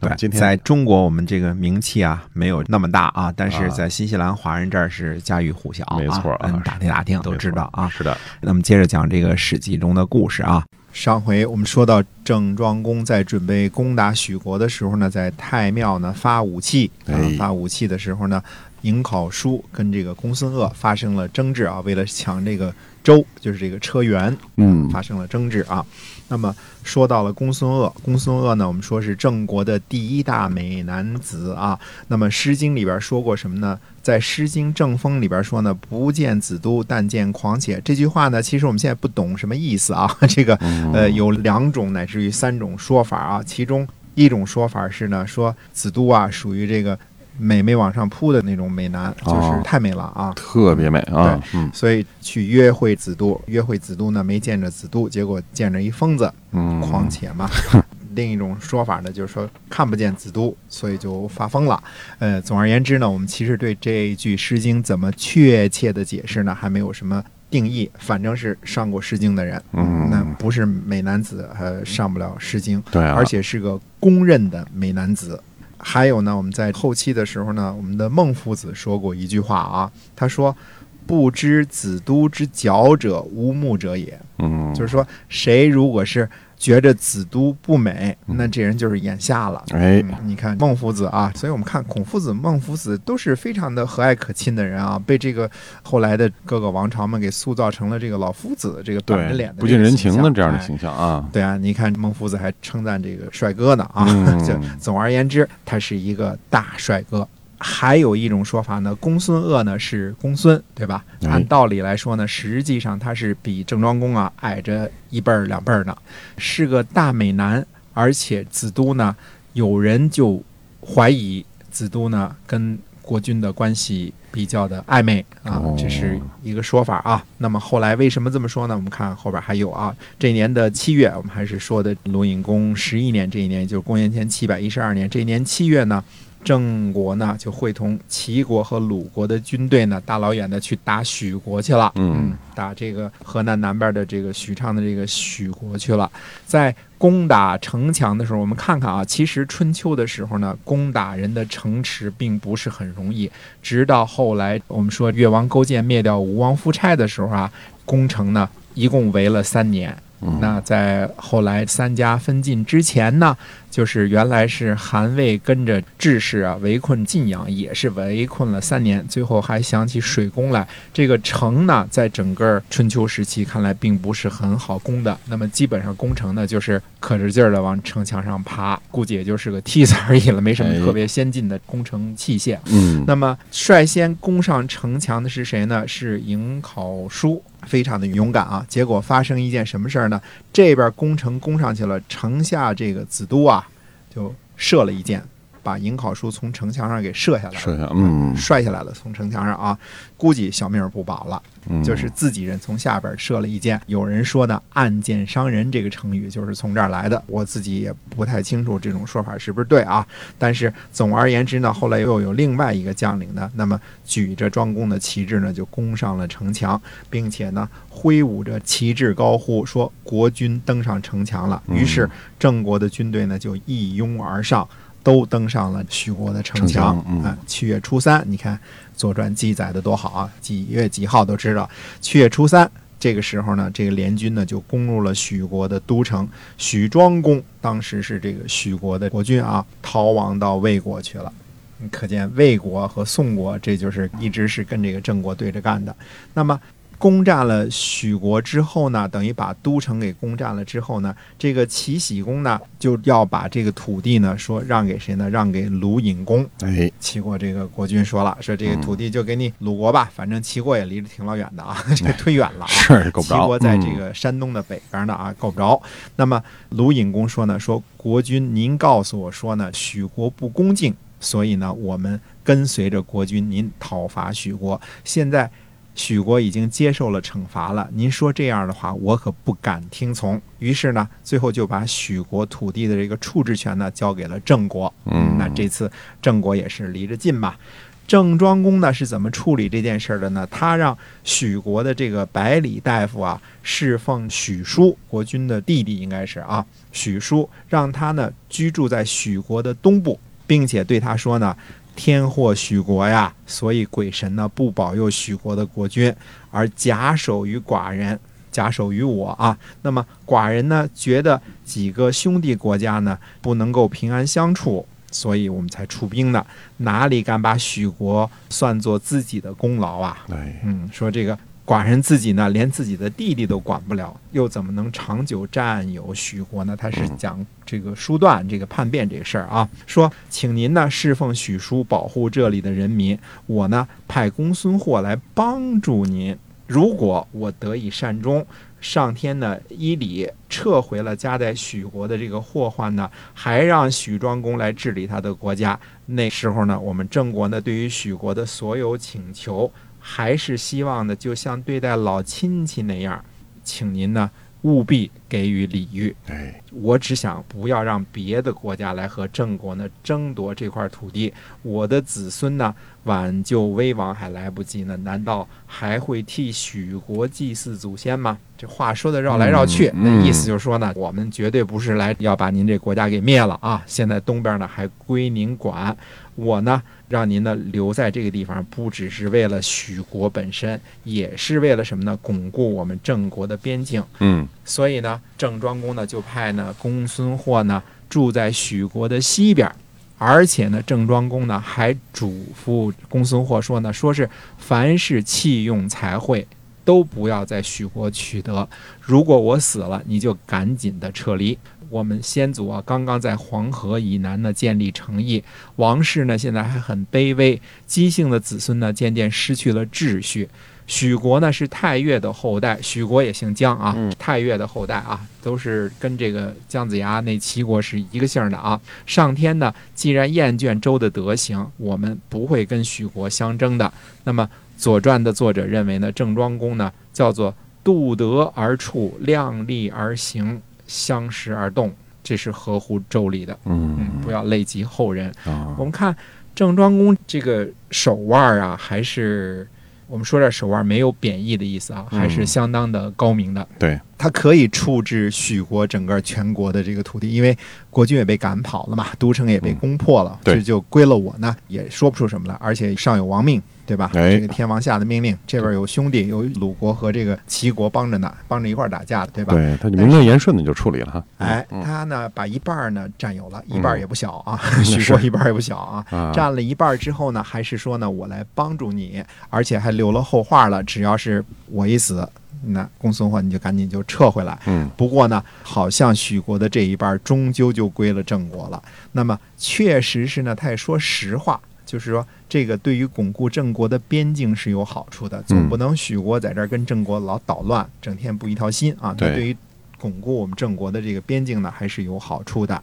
对，今天在中国我们这个名气啊没有那么大啊，但是在新西兰华人这儿是家喻户晓啊，没错啊嗯打听打听都知道啊。是的，那么接着讲这个《史记》中的故事啊。上回我们说到郑庄公在准备攻打许国的时候呢，在太庙呢发武器，啊哎，发武器的时候呢，颍考叔跟这个公孙鄂发生了争执啊，为了抢这个州，就是这个车辕，嗯发生了争执啊。那么说到了公孙鄂，公孙鄂呢，我们说是郑国的第一大美男子啊。那么《诗经》里边说过什么呢？在《诗经·正风》里边说呢，“不见子都，但见狂且”。这句话呢，其实我们现在不懂什么意思啊。这个呃有两种乃至于三种说法啊。其中一种说法是呢，说子都啊属于这个美眉往上扑的那种美男，就是哦太美了啊。特别美啊，嗯所以去约会子都，约会子都呢，没见着子都，结果见着一疯子，嗯，狂且嘛。另一种说法呢，就是说看不见子都，所以就发疯了。呃，总而言之呢，我们其实对这一句《诗经》怎么确切的解释呢，还没有什么定义。反正是上过《诗经》的人，嗯那不是美男子，呃，上不了《诗经》。对啊，而且是个公认的美男子。还有呢，我们在后期的时候呢，我们的孟夫子说过一句话啊，他说：“不知子都之角者，无目者也。”嗯，就是说，谁如果是觉着子都不美，那这人就是眼瞎了。哎，嗯，你看孟夫子啊，所以我们看孔夫子、孟夫子都是非常的和蔼可亲的人啊，被这个后来的各个王朝们给塑造成了这个老夫子这个板着脸的，不近人情的这样的哎形象啊，对啊，你看孟夫子还称赞这个帅哥呢啊！嗯 就总而言之，他是一个大帅哥。还有一种说法呢，公孙鄂呢是公孙，对吧？哎按道理来说呢，实际上他是比郑庄公啊矮着一辈儿两辈儿呢，是个大美男。而且子都呢，有人就怀疑子都呢跟国君的关系比较的暧昧啊哦，这是一个说法啊。那么后来为什么这么说呢？我们看后边还有啊。这年的七月，我们还是说的鲁隐公十一年这一年，就是公元前七百一十二年这一年七月呢。郑国呢就会同齐国和鲁国的军队呢，大老远的去打许国去了。嗯打这个河南南边的这个许昌的这个许国去了。在攻打城墙的时候，我们看看啊，其实春秋的时候呢，攻打人的城池并不是很容易。直到后来，我们说越王勾践灭掉吴王夫差的时候啊，攻城呢一共围了三年。嗯那在后来三家分晋之前呢，就是原来是韩魏跟着志士啊围困晋阳，也是围困了三年，最后还想起水攻来。这个城呢，在整个春秋时期看来并不是很好攻的。那么基本上攻城呢，就是可着劲儿的往城墙上爬，估计也就是个梯子而已了，没什么哎特别先进的工程器械。嗯，那么率先攻上城墙的是谁呢？是颍考叔，非常的勇敢啊。结果发生一件什么事儿呢？这边攻城攻上去了，城下这个子都啊，就射了一箭，把颍考叔从城墙上给射下来了，射下，嗯摔下来了，从城墙上啊，估计小命儿不保了。嗯，就是自己人从下边射了一箭。有人说呢，“暗箭伤人”这个成语就是从这儿来的。我自己也不太清楚这种说法是不是对啊。但是总而言之呢，后来又有另外一个将领呢，那么举着庄公的旗帜呢，就攻上了城墙，并且呢挥舞着旗帜高呼说：“国军登上城墙了。”于是郑国的军队呢就一拥而上。都登上了许国的城城墙啊！七月初三，你看《左传》记载的多好啊，几月几号都知道。七月初三，这个时候呢，这个联军呢就攻入了许国的都城。许庄公当时是这个许国的国君啊，逃亡到魏国去了。可见魏国和宋国，这就是一直是跟这个郑国对着干的。那么攻占了许国之后呢，等于把都城给攻占了之后呢，这个齐喜公呢就要把这个土地呢说让给谁呢？让给鲁隐公。哎，齐国这个国君说了，说这个土地就给你鲁国吧，反正齐国也离着挺老远的啊，这个忒远了啊。是够不着。齐国在这嗯个山东的北边呢啊，够不着。那么鲁隐公说呢，说国君您告诉我说呢，许国不恭敬，所以呢，我们跟随着国君您讨伐许国。现在许国已经接受了惩罚了，您说这样的话，我可不敢听从。于是呢，最后就把许国土地的这个处置权呢交给了郑国。嗯那这次郑国也是离着近嘛。郑庄公呢是怎么处理这件事儿的呢？他让许国的这个百里大夫啊侍奉许叔，国君的弟弟应该是啊，许叔让他呢居住在许国的东部，并且对他说呢。天祸许国呀，所以鬼神呢不保佑许国的国君，而假手于寡人，假手于我啊。那么寡人呢觉得几个兄弟国家呢不能够平安相处，所以我们才出兵的，哪里敢把许国算作自己的功劳啊？哎，嗯，说这个寡人自己呢，连自己的弟弟都管不了，又怎么能长久占有许国呢？他是讲这个书断这个叛变这个事儿啊，说请您呢侍奉许叔，保护这里的人民，我呢派公孙获来帮助您。如果我得以善终，上天呢依礼撤回了加在许国的这个祸患呢，还让许庄公来治理他的国家。那时候呢，我们郑国呢对于许国的所有请求，还是希望呢，就像对待老亲戚那样，请您呢务必给予礼遇。哎，我只想不要让别的国家来和郑国呢争夺这块土地，我的子孙呢挽救危亡还来不及呢，难道还会替许国祭祀祖先吗？这话说的绕来绕去，嗯那意思就是说呢，我们绝对不是来要把您这国家给灭了啊！现在东边呢还归您管，我呢让您呢留在这个地方，不只是为了许国本身，也是为了什么呢？巩固我们郑国的边境。嗯所以呢，郑庄公呢就派呢公孙获呢住在许国的西边儿，而且呢，郑庄公呢还嘱咐公孙获说呢，说是凡是器用财会都不要在许国取得，如果我死了，你就赶紧的撤离。我们先祖啊，刚刚在黄河以南呢建立城邑，王室呢现在还很卑微，姬姓的子孙呢渐渐失去了秩序。许国呢是太岳的后代，许国也姓姜啊，嗯太岳的后代啊，都是跟这个姜子牙那齐国是一个姓儿的啊。上天呢，既然厌倦周的德行，我们不会跟许国相争的。那么《左传》的作者认为呢，郑庄公呢叫做度德而处，量力而行，相识而动，这是合乎周礼的。嗯，嗯不要累及后人。啊我们看郑庄公这个手腕啊，还是我们说这手腕没有贬义的意思啊，嗯还是相当的高明的。对，他可以处置许国整个全国的这个土地，因为国君也被赶跑了嘛，都城也被攻破了，这就归了我呢，也说不出什么来，而且上有王命。对吧？哎这个天王下的命令，这边有兄弟，有鲁国和这个齐国帮着呢，帮着一块儿打架的，对吧？对，他就名正言顺的就处理了哈。哎，嗯他呢把一半儿呢占有了，一半儿也不小啊，嗯许国一半儿也不小啊。啊，占了一半儿之后呢，还是说呢，我来帮助你，而且还留了后话了，只要是我一死，那公孙获你就赶紧就撤回来。嗯不过呢，好像许国的这一半儿终究就归了郑国了。那么确实是呢，他也说实话，就是说这个对于巩固郑国的边境是有好处的，总不能许国在这儿跟郑国老捣乱，整天不一条心啊。那对对于巩固我们郑国的这个边境呢，还是有好处的。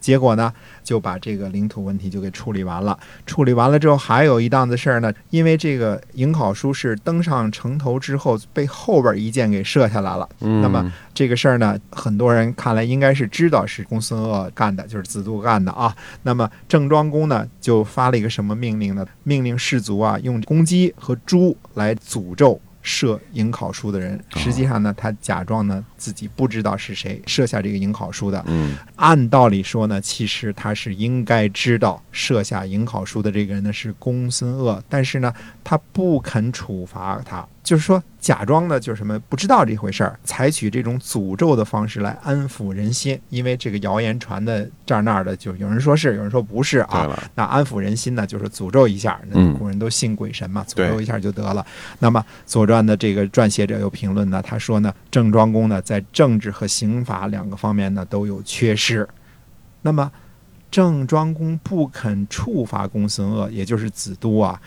结果呢，就把这个领土问题就给处理完了。处理完了之后，还有一档子事儿呢，因为这个颍考叔是登上城头之后，被后边一箭给射下来了。嗯，那么这个事儿呢，很多人看来应该是知道是公孙鄂干的，就是子都干的啊。那么郑庄公呢，就发了一个什么命令呢？命令士卒啊，用公鸡和猪来诅咒射颍考书的人。实际上呢，他假装呢自己不知道是谁设下这个迎考书的。嗯按道理说呢，其实他是应该知道设下迎考书的这个人呢是公孙鄂，但是呢，他不肯处罚他，就是说假装的，就是什么不知道这回事儿，采取这种诅咒的方式来安抚人心，因为这个谣言传的这儿那儿的，就有人说是，有人说不是啊。那安抚人心呢，就是诅咒一下。那嗯古人都信鬼神嘛，诅咒一下就得了。那么《左传》的这个撰写者有评论呢，他说呢，郑庄公呢在政治和刑法两个方面呢都有缺失。那么郑庄公不肯处罚公孙鄂，也就是子都啊，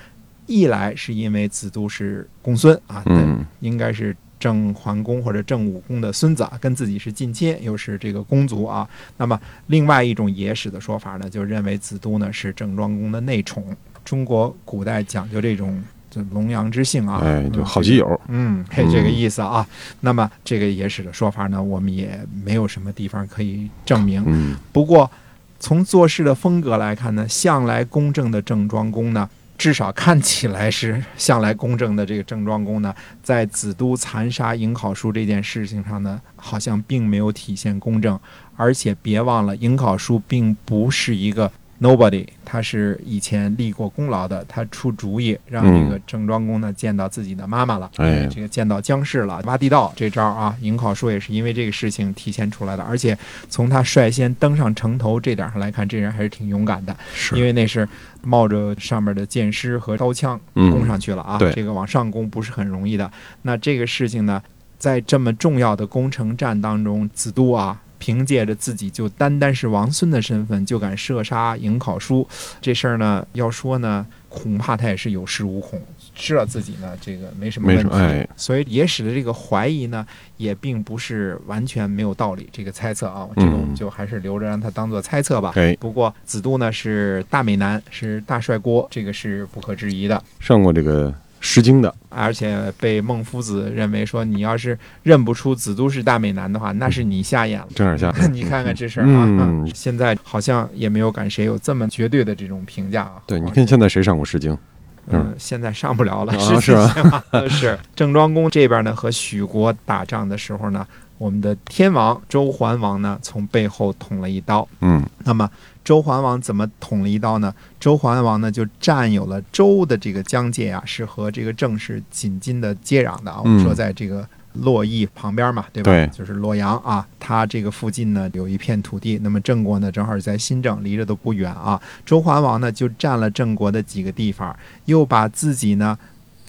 一来是因为子都是公孙啊，嗯，应该是郑桓公或者郑武公的孙子啊，跟自己是近亲，又是这个公族啊。那么另外一种野史的说法呢，就认为子都呢是郑庄公的内宠。中国古代讲究这种就龙阳之性啊，哎，就嗯好基友，嗯，嘿，这个意思啊。那么这个野史的说法呢，我们也没有什么地方可以证明。嗯不过从做事的风格来看呢，向来公正的郑庄公呢，至少看起来是向来公正的这个郑庄公呢，在子都残杀颍考叔这件事情上呢，好像并没有体现公正。而且别忘了，颍考叔并不是一个 nobody，他是以前立过功劳的，他出主意让这个郑庄公呢见到自己的妈妈了。哎这个见到姜氏了，挖地道这招啊，颍考叔也是因为这个事情体现出来的。而且从他率先登上城头这点上来看，这人还是挺勇敢的，是，因为那是冒着上面的箭矢和刀枪攻嗯上去了啊，对这个往上攻不是很容易的。那这个事情呢，在这么重要的攻城战当中，子都啊。凭借着自己就单单是王孙的身份，就敢射杀颍考叔，这事儿呢，要说呢，恐怕他也是有恃无恐，知道自己呢这个没什么问题，什么哎所以也使得这个怀疑呢，也并不是完全没有道理。这个猜测啊，这个我们就还是留着让他当做猜测吧。哎，不过子都呢是大美男，是大帅锅，这个是不可置疑的。上过这个《诗经》的，而且被孟夫子认为说，你要是认不出子都是大美男的话，那是你瞎眼了。郑尔下，你看看这事儿啊，现在好像也没有敢谁有这么绝对的这种评价啊。对，你看现在谁上过《诗经》？嗯，现在上不了了，啊是吧是郑庄公这边呢和许国打仗的时候呢，我们的天王周桓王呢从背后捅了一刀。嗯那么周桓王怎么捅了一刀呢？周桓王呢就占有了周的这个疆界啊，是和这个郑是紧紧的接壤的啊。我们嗯说在这个洛邑旁边嘛，对吧？对就是洛阳啊，它这个附近呢有一片土地，那么郑国呢正好在新郑，离着都不远啊。周桓王呢就占了郑国的几个地方，又把自己呢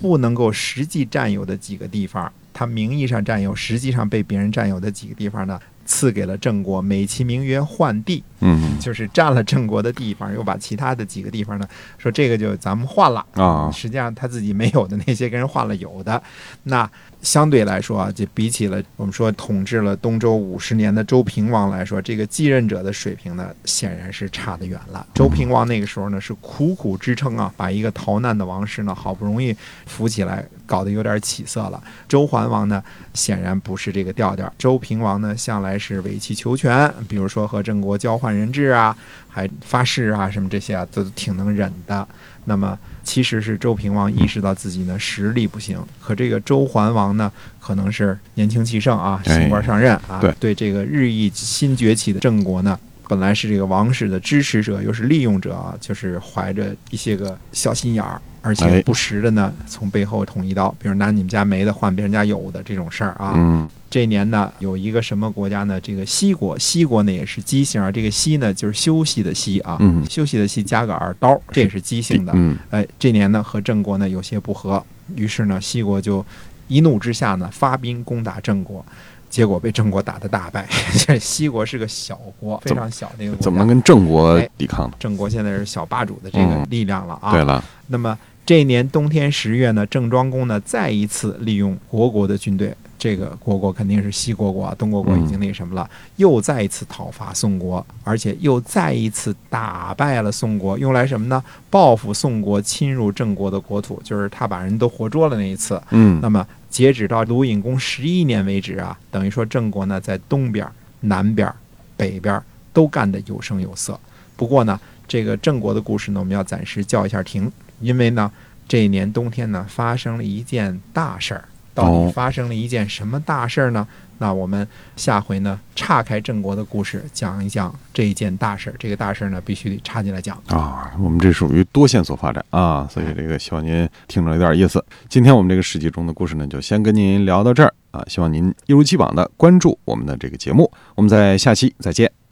不能够实际占有的几个地方，他名义上占有，实际上被别人占有的几个地方呢，赐给了郑国，美其名曰换地。嗯就是占了郑国的地方，又把其他的几个地方呢，说这个就咱们换了。啊，实际上他自己没有的那些跟人换了有的，那相对来说啊，就比起了我们说统治了东周五十年的周平王来说，这个继任者的水平呢，显然是差得远了。周平王那个时候呢是苦苦支撑啊，把一个逃难的王室呢好不容易扶起来，搞得有点起色了。周桓王呢显然不是这个调调，周平王呢向来是委曲求全，比如说和郑国交换人质啊，还发誓啊什么这些啊，都挺能忍的。那么其实是周平王意识到自己呢实力不行，可这个周桓王呢，可能是年轻气盛啊，哎新官上任啊，对对这个日益新崛起的郑国呢。本来是这个王室的支持者，又是利用者啊，就是怀着一些个小心眼儿，而且哎不时的呢，从背后捅一刀，比如拿你们家没的换别人家有的这种事儿啊。嗯这年呢，有一个什么国家呢？这个西国，西国呢也是姬姓啊。这个西呢就是休息的息啊，嗯休息的息加个耳刀，这也是姬姓的。嗯哎，这年呢和郑国呢有些不和，于是呢西国就一怒之下呢发兵攻打郑国，结果被郑国打得大败。这 西国是个小国，非常小的一个国家。怎么能跟郑国哎抵抗呢？郑国现在是小霸主的这个嗯力量了啊？对了，那么这一年冬天十月呢，郑庄公呢再一次利用国国的军队，这个国国肯定是西国国啊，东国国已经那什么了，又再一次讨伐宋国，而且又再一次打败了宋国，用来什么呢？报复宋国侵入郑国的国土，就是他把人都活捉了那一次。嗯那么截止到鲁隐公十一年为止啊，等于说郑国呢在东边、南边、北边都干得有声有色。不过呢，这个郑国的故事呢，我们要暂时叫一下停，因为呢，这一年冬天呢发生了一件大事儿。到哦底发生了一件什么大事儿呢？那我们下回呢，岔开郑国的故事，讲一讲这一件大事儿。这个大事儿呢，必须得插进来讲。啊，我们这属于多线索发展啊，所以这个希望您听着有点意思。今天我们这个史记中的故事呢，就先跟您聊到这儿啊，希望您一如既往的关注我们的这个节目，我们在下期再见。